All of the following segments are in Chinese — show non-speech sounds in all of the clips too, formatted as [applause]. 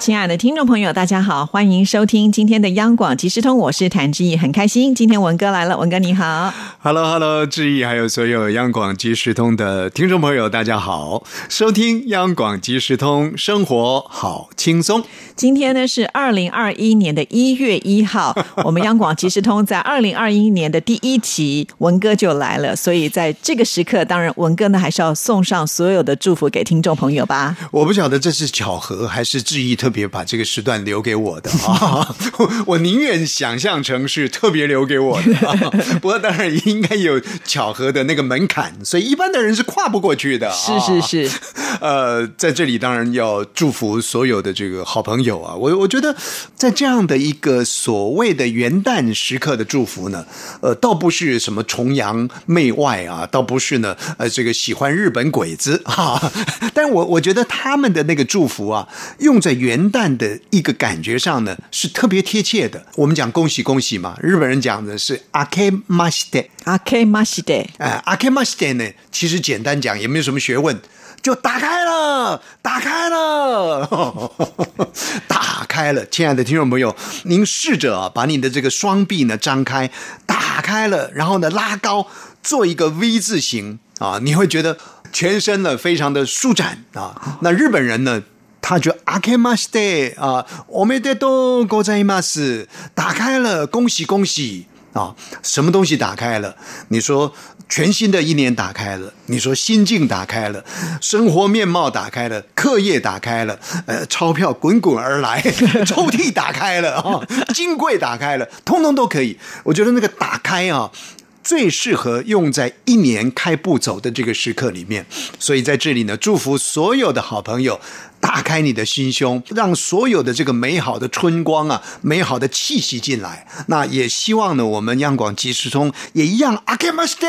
亲爱的听众朋友，大家好，欢迎收听今天的央广即时通，我是谭志毅，很开心今天文哥来了，文哥你好，Hello，Hello，志毅，还有所有央广即时通的听众朋友，大家好，收听央广即时通，生活好轻松。今天呢是二零二一年的一月一号，[laughs] 我们央广即时通在二零二一年的第一期，文哥就来了，所以在这个时刻，当然文哥呢还是要送上所有的祝福给听众朋友吧。我不晓得这是巧合还是志毅特。别把这个时段留给我的 [laughs] 啊！我宁愿想象成是特别留给我的。[laughs] 不过当然应该有巧合的那个门槛，所以一般的人是跨不过去的。是是是。[laughs] 呃，在这里当然要祝福所有的这个好朋友啊！我我觉得在这样的一个所谓的元旦时刻的祝福呢，呃，倒不是什么崇洋媚外啊，倒不是呢，呃，这个喜欢日本鬼子啊。但我我觉得他们的那个祝福啊，用在元。元旦的一个感觉上呢，是特别贴切的。我们讲恭喜恭喜嘛，日本人讲的是阿 K 马西德，阿 K 马西德，哎，阿 K 马西德呢，其实简单讲也没有什么学问，就打开了，打开了，[laughs] 打开了。亲爱的听众朋友，您试着啊，把你的这个双臂呢张开，打开了，然后呢拉高，做一个 V 字形啊，你会觉得全身呢非常的舒展啊。那日本人呢？他就阿开马斯德啊，我们的都ございます，打开了，恭喜恭喜啊！什么东西打开了？你说全新的一年打开了，你说心境打开了，生活面貌打开了，课业打开了，呃，钞票滚滚而来，[laughs] 抽屉打开了啊，金柜打开了，通通都可以。我觉得那个打开啊。 最适合用在一年开步走的这个时刻里面，所以在这里呢，祝福所有的好朋友，打开你的心胸，让所有的这个美好的春光啊，美好的气息进来。那也希望呢，我们央广即时通也一样，阿开马斯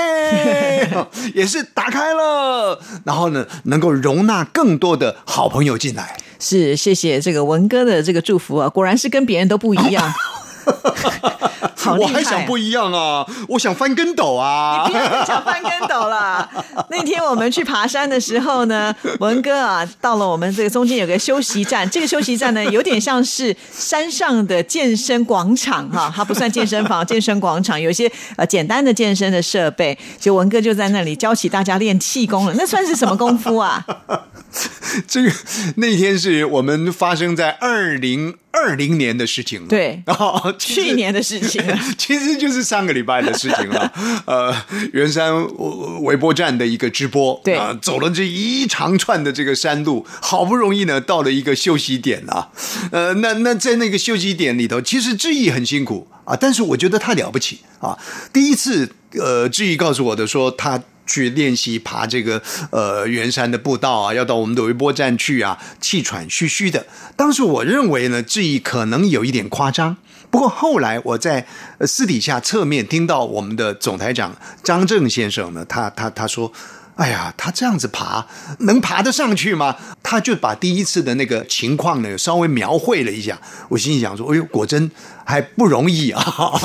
也是打开了，然后呢，能够容纳更多的好朋友进来。是，谢谢这个文哥的这个祝福啊，果然是跟别人都不一样。我还想不一样啊！我想翻跟斗啊！你别想翻跟斗了。[laughs] 那天我们去爬山的时候呢，文哥啊，到了我们这个中间有个休息站，这个休息站呢，有点像是山上的健身广场哈，它不算健身房，[laughs] 健身广场有一些呃简单的健身的设备，就文哥就在那里教起大家练气功了。那算是什么功夫啊？[laughs] 这个那天是我们发生在二零。二零年的事情了，对，哦，去年的事情，[laughs] 其实就是上个礼拜的事情了。[laughs] 呃，圆山微波站的一个直播，对，走了这一长串的这个山路，好不容易呢到了一个休息点啊。呃，那那在那个休息点里头，其实志毅很辛苦啊，但是我觉得他了不起啊。第一次，呃，志毅告诉我的说他。去练习爬这个呃圆山的步道啊，要到我们的微波站去啊，气喘吁吁的。当时我认为呢，志毅可能有一点夸张。不过后来我在私底下侧面听到我们的总台长张正先生呢，他他他说。哎呀，他这样子爬能爬得上去吗？他就把第一次的那个情况呢稍微描绘了一下。我心里想说：“哎呦，果真还不容易啊！”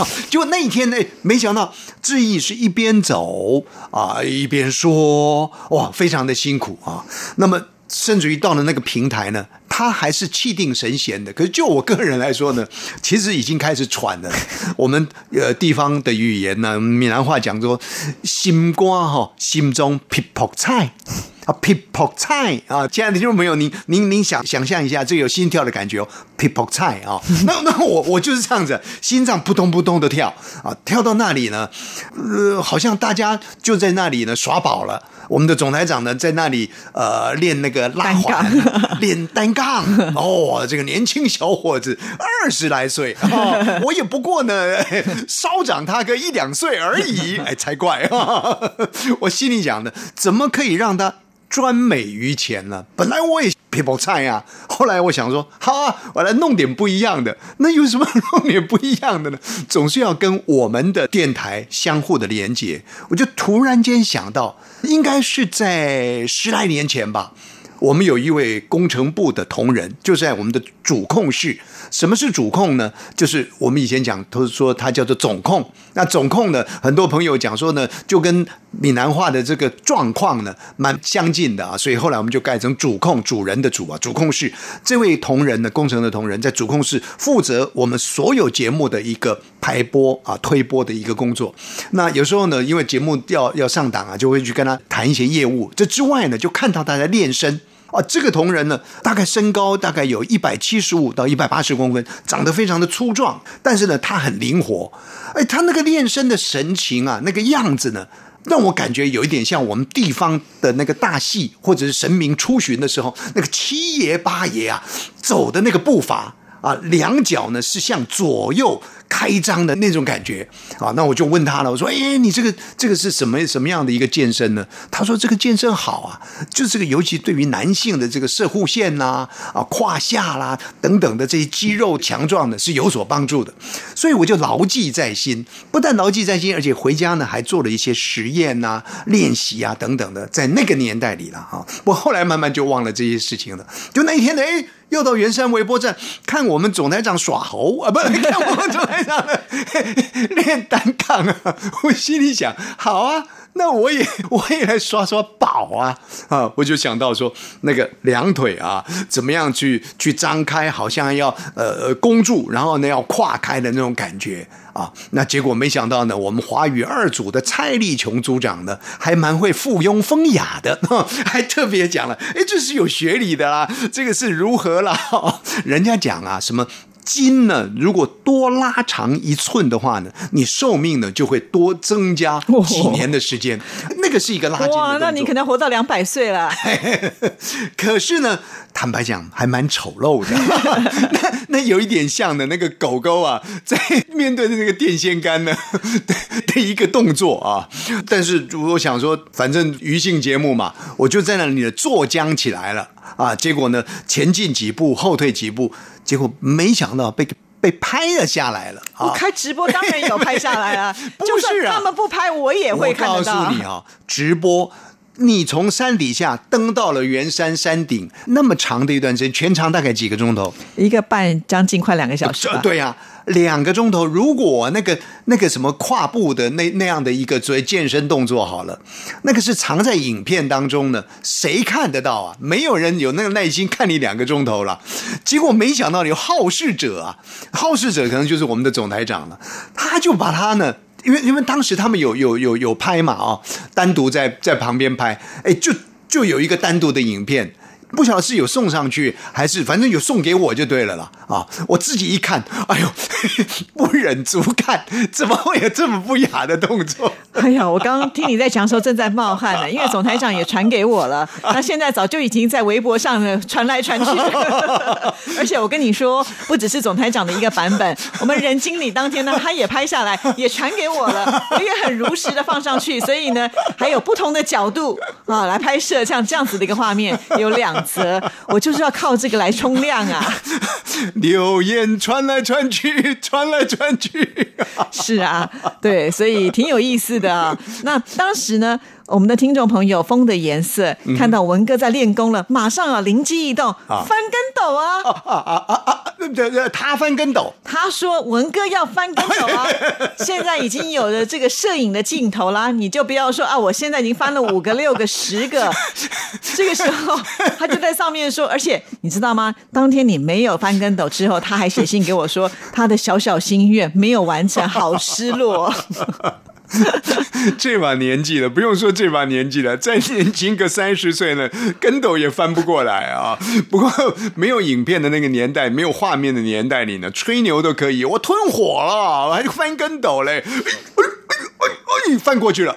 [laughs] 就那一天呢，没想到志毅是一边走啊一边说：“哇，非常的辛苦啊。”那么。甚至于到了那个平台呢，他还是气定神闲的。可是就我个人来说呢，其实已经开始喘了。我们呃地方的语言呢，闽南话讲说“心瓜哈，心中劈破菜啊，劈破菜啊”。亲爱的听众朋友，您您您想想象一下，这有心跳的感觉哦，劈破菜啊。那那我我就是这样子，心脏扑通扑通的跳啊，跳到那里呢，呃，好像大家就在那里呢耍宝了。我们的总台长呢，在那里呃练那个拉环，练单杠。[laughs] 哦，这个年轻小伙子二十来岁，哦我也不过呢，[laughs] 稍长他个一两岁而已，哎，才怪！[laughs] 我心里想的，怎么可以让他专美于前了？本来我也 people 菜呀，后来我想说，好啊，我来弄点不一样的。那有什么弄点不一样的呢？总是要跟我们的电台相互的连接。我就突然间想到。应该是在十来年前吧，我们有一位工程部的同仁，就在我们的主控室。什么是主控呢？就是我们以前讲，都是说它叫做总控。那总控呢，很多朋友讲说呢，就跟闽南话的这个状况呢，蛮相近的啊。所以后来我们就改成主控，主人的主啊，主控室。这位同仁呢，工程的同仁，在主控室负责我们所有节目的一个排播啊、推播的一个工作。那有时候呢，因为节目要要上档啊，就会去跟他谈一些业务。这之外呢，就看到他在练声。啊，这个同仁呢，大概身高大概有一百七十五到一百八十公分，长得非常的粗壮，但是呢，他很灵活。哎，他那个练声的神情啊，那个样子呢，让我感觉有一点像我们地方的那个大戏，或者是神明出巡的时候，那个七爷八爷啊走的那个步伐啊，两脚呢是向左右。开张的那种感觉啊，那我就问他了，我说：“哎，你这个这个是什么什么样的一个健身呢？”他说：“这个健身好啊，就这个尤其对于男性的这个射护线呐、啊胯下啦等等的这些肌肉强壮的，是有所帮助的。”所以我就牢记在心，不但牢记在心，而且回家呢还做了一些实验呐、练习啊等等的，在那个年代里了哈。我后来慢慢就忘了这些事情了。就那一天呢，哎，又到圆山微波站看我们总台长耍猴啊，不 [laughs] 看我们总台长练单杠啊。我心里想，好啊，那我也我也来刷刷宝啊啊！我就想到说，那个两腿啊，怎么样去去张开，好像要呃弓住，然后呢要跨开的那种感觉啊。那结果没想到呢，我们华语二组的蔡立琼组长呢，还蛮会附庸风雅的，还特别讲了，哎，这是有学理的啦，这个是如何啦？人家讲啊，什么？筋呢，如果多拉长一寸的话呢，你寿命呢就会多增加几年的时间。那个是一个拉筋哇，那你可能活到两百岁了。[laughs] 可是呢，坦白讲，还蛮丑陋的。[laughs] 那那有一点像的那个狗狗啊，在面对的那个电线杆呢的 [laughs] 的一个动作啊。但是我想说，反正娱性节目嘛，我就在那里呢坐僵起来了啊。结果呢，前进几步，后退几步，结果没想到被被拍了下来了开直播当然有拍下来啊，[laughs] [laughs] 不就算是啊他们不拍，我也会看到。我告诉你啊，直播。你从山底下登到了圆山山顶，那么长的一段时间，全长大概几个钟头？一个半将近快两个小时吧。对呀、两个钟头。如果那个那个什么跨步的那那样的一个所谓健身动作好了，那个是藏在影片当中的，谁看得到啊？没有人有那个耐心看你两个钟头了。结果没想到有好事者啊，好事者可能就是我们的总台长了，他就把他呢。因为因为当时他们有有有有拍嘛啊、单独在在旁边拍，哎，就就有一个单独的影片，不晓得是有送上去还是反正有送给我就对了啦啊！我自己一看，哎呦，[laughs] 不忍足看，怎么会有这么不雅的动作？[laughs] 哎呀，我刚刚听你在讲的时候正在冒汗呢，因为总台长也传给我了，[laughs] 那现在早就已经在微博上呢传来传去，[laughs] 而且我跟你说，不只是总台长的一个版本，我们任经理当天呢他也拍下来，也传给我了，我也很如实的放上去，所以呢还有不同的角度啊来拍摄，像这样子的一个画面有两则，我就是要靠这个来冲量啊。流言传来传去，传来传去。是啊，对，所以挺有意思的啊。那当时呢，我们的听众朋友风的颜色看到文哥在练功了，马上啊灵机一动，翻跟斗啊！啊啊啊啊！他翻跟斗，他说文哥要翻跟斗啊！[laughs] 现在已经有了这个摄影的镜头啦，你就不要说啊，我现在已经翻了五个、六个、十个。这个时候他就在上面说，而且你知道吗？当天你没有翻跟斗之后，他还写信给我说，他的小小心愿没有完成，好失落。[laughs] 这把年纪了，不用说这把年纪了，再年轻个三十岁呢，跟斗也翻不过来啊。不过没有影片的那个年代，没有画面的年代里呢，吹牛都可以。我吞火了，我还翻跟斗嘞，哎哎翻过去了，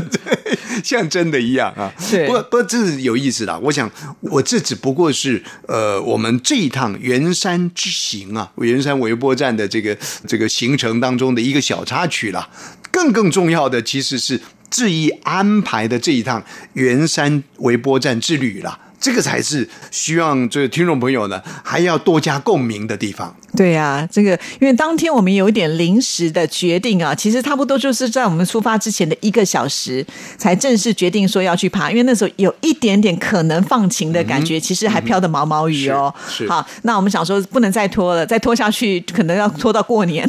[laughs] 像真的一样啊。对不过不过这是有意思的。我想，我这只不过是呃，我们这一趟圆山之行啊，圆山微波站的这个这个行程当中的一个小插曲啦。更更重要的其实是志毅安排的这一趟圆山微波站之旅啦。这个才是希望这个听众朋友呢还要多加共鸣的地方。对呀、这个因为当天我们有一点临时的决定啊，其实差不多就是在我们出发之前的一个小时才正式决定说要去爬，因为那时候有一点点可能放晴的感觉，其实还飘的毛毛雨哦。是好，那我们想说不能再拖了，再拖下去可能要拖到过年，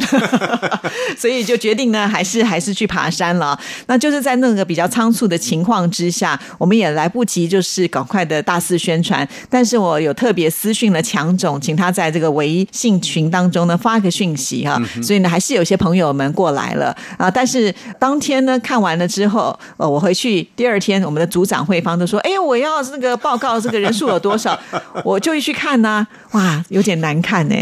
[laughs] 所以就决定呢，还是还是去爬山了。那就是在那个比较仓促的情况之下，我们也来不及就是赶快的大肆宣传。但是我有特别私讯了强总，请他在这个微信群当中呢发个讯息哈、所以呢还是有些朋友们过来了啊。但是当天呢看完了之后，呃，我回去第二天，我们的组长会方都说，哎，我要那个报告这个人数有多少，我就一去看呢、哇，有点难看呢，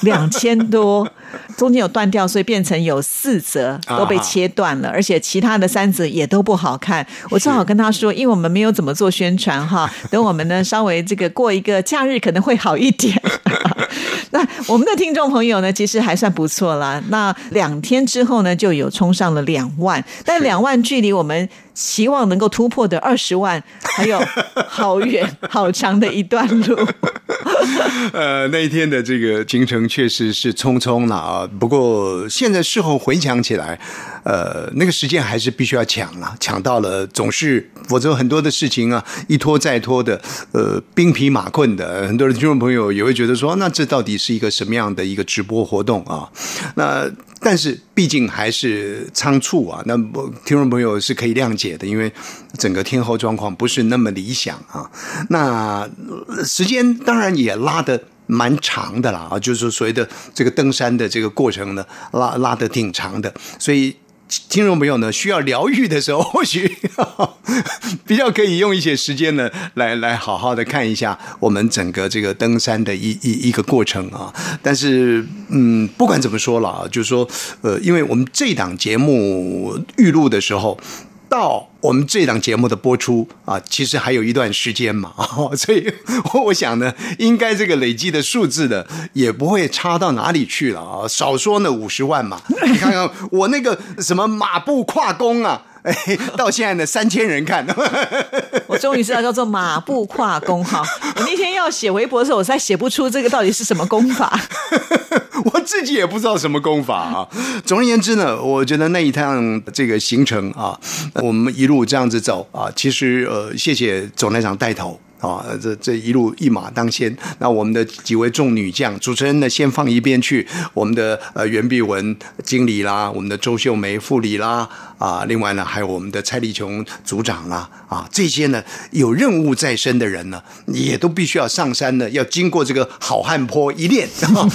两千多。中间有断掉，所以变成有四折都被切断了，而且其他的三折也都不好看。我正好跟他说，因为我们没有怎么做宣传哈，[laughs] 等我们呢稍微这个过一个假日可能会好一点。[laughs] 那我们的听众朋友呢，其实还算不错啦。那两天之后呢，就有冲上了两万，但两万距离我们期望能够突破的二十万，还有 [laughs] 好远好长的一段路。[laughs] 呃，那一天的这个行程确实是匆匆了啊。不过现在事后回想起来，呃，那个时间还是必须要抢了，抢到了总是，否则很多的事情啊，一拖再拖的，呃，兵疲马困的。很多的听众朋友也会觉得说，那这到底是一个什么样的一个直播活动啊？那但是毕竟还是仓促啊，那听众朋友是可以谅解的，因为整个天候状况不是那么理想啊。那时间当然也拉得蛮长的啦啊，就是所谓的这个登山的这个过程呢，拉拉得挺长的，所以。听众朋友呢，需要疗愈的时候，或许 [laughs] 比较可以用一些时间呢，来来好好的看一下我们整个这个登山的一一一个过程啊。但是，嗯，不管怎么说了啊，就是说，呃，因为我们这档节目预录的时候。到我们这档节目的播出啊，其实还有一段时间嘛，[laughs] 所以我想呢，应该这个累计的数字呢，也不会差到哪里去了啊。少说呢五十万嘛，你看看我那个什么马步跨弓啊，哎，到现在呢三千人看，[laughs] 我终于知道叫做马步跨弓哈。我那天要写微博的时候，我实在写不出这个到底是什么功法。[laughs] 我自己也不知道什么功法啊。总而言之呢，我觉得那一趟这个行程啊，我们一路这样子走啊，其实呃，谢谢总台长带头。啊，这这一路一马当先。那我们的几位众女将，主持人呢先放一边去。我们的呃袁碧文经理啦，我们的周秀梅副理啦，啊，另外呢还有我们的蔡丽琼组长啦，啊，这些呢有任务在身的人呢，也都必须要上山呢，要经过这个好汉坡一练，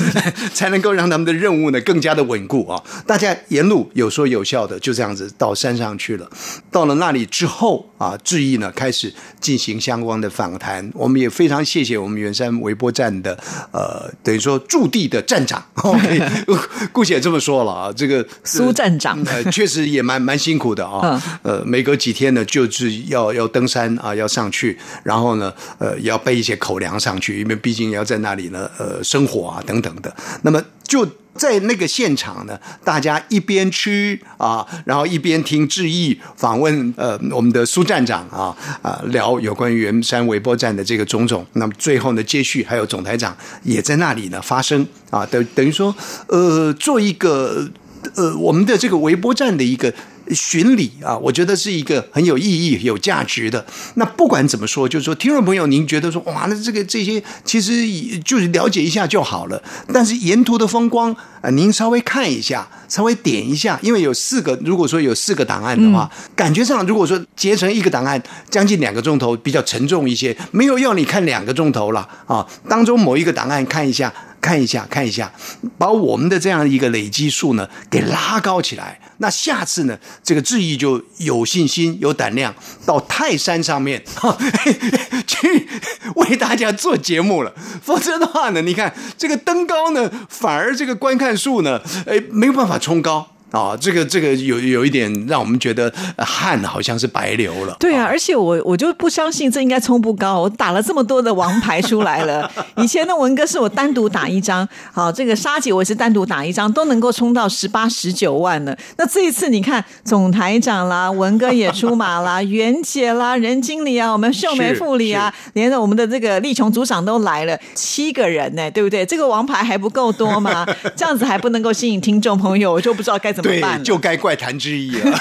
[laughs] 才能够让他们的任务呢更加的稳固啊。大家沿路有说有笑的，就这样子到山上去了。到了那里之后啊，志毅呢开始进行相关的访谈。我们也非常谢谢我们圆山微波站的呃，等于说驻地的站长，[laughs] [laughs] 姑且这么说了啊，这个苏站长呃，确实也蛮蛮辛苦的啊。[laughs] 呃，每隔几天呢，就是要要登山啊，要上去，然后呢，呃，也要备一些口粮上去，因为毕竟要在那里呢，呃，生活啊等等的。那么就。在那个现场呢，大家一边吃啊，然后一边听志毅访问呃我们的苏站长啊啊聊有关于圆山微波站的这个种种。那么最后呢，接续还有总台长也在那里呢发声啊，等等于说呃做一个呃我们的这个微波站的一个。巡礼啊，我觉得是一个很有意义、有价值的。那不管怎么说，就是说，听众朋友，您觉得说，哇，那这个这些其实就是了解一下就好了。但是沿途的风光啊，您稍微看一下，稍微点一下，因为有四个，如果说有四个档案的话，嗯、感觉上如果说结成一个档案，将近两个钟头，比较沉重一些。没有要你看两个钟头了啊，当中某一个档案看一下。看一下，看一下，把我们的这样一个累积数呢给拉高起来。那下次呢，这个志毅就有信心、有胆量到泰山上面哈 [laughs] 去为大家做节目了。否则的话呢，你看这个登高呢，反而这个观看数呢，哎，没有办法冲高。啊，这个这个有有一点让我们觉得呃汗好像是白流了。对啊，而且我我就不相信这应该冲不高。我打了这么多的王牌出来了，[laughs] 以前的文哥是我单独打一张，好，这个沙姐我也是单独打一张，都能够冲到十八十九万了。那这一次你看，总台长啦，文哥也出马啦，袁姐啦，任经理啊，我们秀梅副理啊，连着我们的这个丽琼组长都来了，七个人呢，对不对？这个王牌还不够多吗？[laughs] 这样子还不能够吸引听众朋友，我就不知道该怎么对。就该怪谭志毅了。[laughs]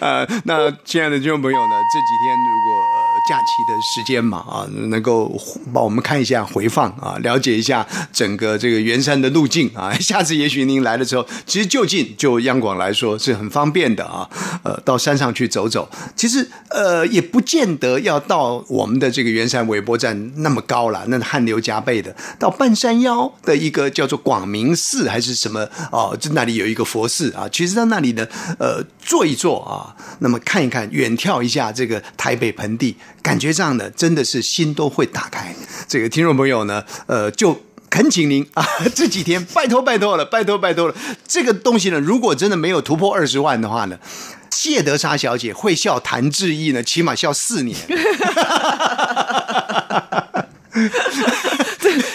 呃，那亲爱的听众朋友呢，这几天如果、呃、假期的时间嘛，啊，能够帮我们看一下回放啊，了解一下整个这个圆山的路径啊。[laughs] 下次也许您来的时候，其实就近就央广来说是很方便的啊。呃，到山上去走走，其实呃也不见得要到我们的这个圆山微波站那么高了，那汗流浃背的。到半山腰的一个叫做广明寺还是什么哦，就那里有一个佛寺啊。其实在那里呢，呃，坐一坐啊，那么看一看，远眺一下这个台北盆地，感觉上呢，真的是心都会打开。这个听众朋友呢，呃，就。恳请您啊，这几天拜托拜托了，拜托拜托了。这个东西呢，如果真的没有突破二十万的话呢，谢德莎小姐会笑谭志毅呢，起码笑四年。[laughs]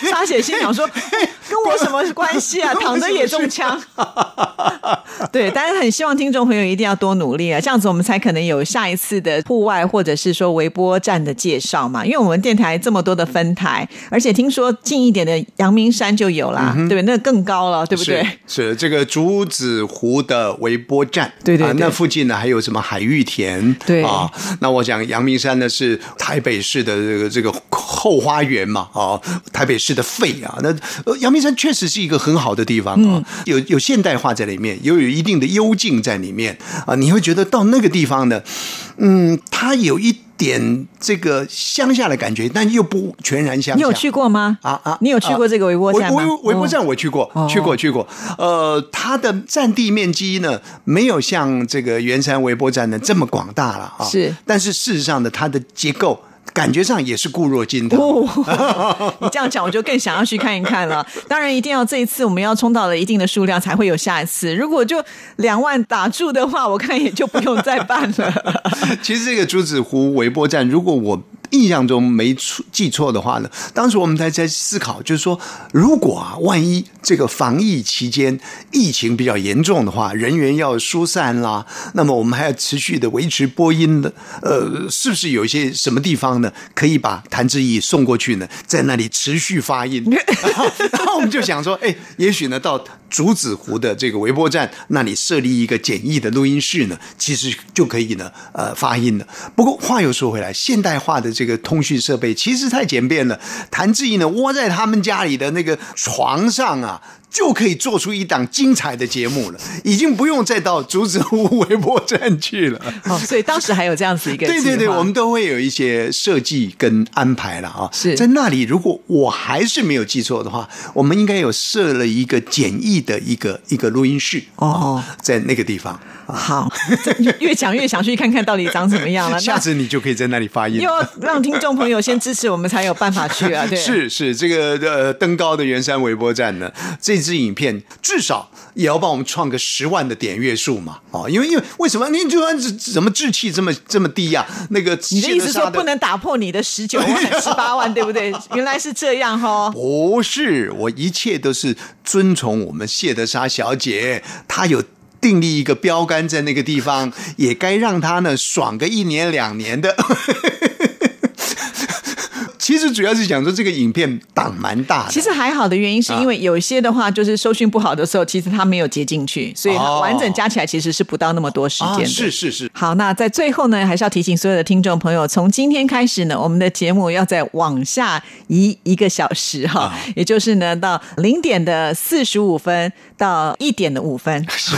莎姐心想说，[laughs] 跟我什么关系啊？[laughs] 躺着也中枪。[laughs] 对，但是很希望听众朋友一定要多努力啊，这样子我们才可能有下一次的户外或者是说微波站的介绍嘛。因为我们电台这么多的分台，而且听说近一点的阳明山就有啦，对不对？那更高了，对不对？是是这个竹子湖的微波站，对对对啊那附近呢还有什么海芋田？对啊，那我想阳明山呢是台北市的这个这个后花园嘛，啊，台北市的肺啊。那呃阳明山确实是一个很好的地方啊，嗯有有现代化在里面，又有一定的幽静在里面啊，你会觉得到那个地方呢，嗯，它有一点这个乡下的感觉，但又不全然乡下。你有去过吗？啊啊！你有去过这个微波站吗？微微微波站我去过，哦去过去过。呃，它的占地面积呢，没有像这个圆山微波站呢这么广大了啊。是但是事实上呢，它的结构。感觉上也是固若金汤。哦，[laughs] 你这样讲，我就更想要去看一看了。当然，一定要这一次我们要冲到了一定的数量，才会有下一次。如果就两万打住的话，我看也就不用再办了。[laughs] 其实这个朱子湖微波站，如果我印象中没出记错的话呢，当时我们还在思考，就是说，如果啊，万一这个防疫期间疫情比较严重的话，人员要疏散啦，那么我们还要持续的维持播音的，呃，是不是有一些什么地方呢，可以把谭志毅送过去呢，在那里持续发音？[laughs] 然后我们就想说，哎，也许呢，到竹子湖的这个微波站那里设立一个简易的录音室呢，其实就可以呢，呃，发音了。不过话又说回来，现代化的这个通讯设备其实太简便了。谭志毅呢，窝在他们家里的那个床上啊。就可以做出一档精彩的节目了，已经不用再到竹子屋微波站去了。哦，所以当时还有这样子一个 [laughs] 对对对，我们都会有一些设计跟安排了啊。是在那里，如果我还是没有记错的话，我们应该有设了一个简易的一个一个录音室哦啊在那个地方。好，[laughs] 越讲越想去看看到底长怎么样了。[laughs] 下次你就可以在那里发音又。要让听众朋友先支持我们，才有办法去啊。对，是是，这个呃登高的圆山微波站呢，这支影片至少也要帮我们创个十万的点阅数嘛，哦，因为因为为什么？你就算怎么志气这么这么低呀、那个你的意思说不能打破你的十九万、[laughs] 十八万，对不对？[laughs] 原来是这样哈。不是，我一切都是遵从我们谢德莎小姐，她有订立一个标杆在那个地方，也该让她呢爽个一年两年的。其实主要是讲说这个影片档蛮大的，其实还好的原因是因为有一些的话，就是收讯不好的时候，其实它没有接进去，所以哦。完整加起来其实是不到那么多时间。是是是，好，那在最后呢，还是要提醒所有的听众朋友，从今天开始呢，我们的节目要再往下移一个小时哈，啊。也就是呢，到零点的四十五分到一点的五分。[laughs] 是。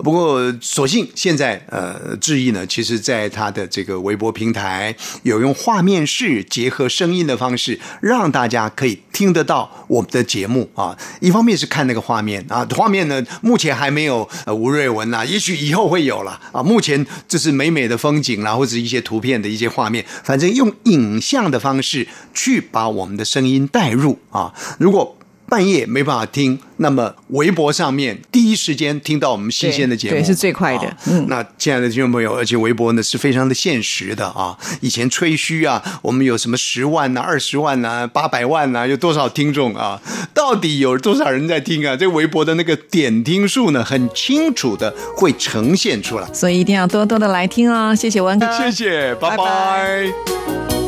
不过，所幸现在呃，志毅呢，其实在他的这个微博平台有用画面式结合声音的方方式，让大家可以听得到我们的节目啊。一方面是看那个画面啊，画面呢目前还没有吴瑞文啊，也许以后会有了啊。目前就是美美的风景啦，或者一些图片的一些画面，反正用影像的方式去把我们的声音带入啊。如果半夜没办法听，那么微博上面第一时间听到我们新鲜的节目，对对是最快的啊嗯那亲爱的听众朋友，而且微博呢是非常的现实的啊。以前吹嘘啊，我们有什么十万呐、二十万呐、八百万呐、有多少听众啊？到底有多少人在听啊？这微博的那个点听数呢，很清楚的会呈现出来。所以一定要多多的来听哦。谢谢文哥，谢谢，拜拜拜拜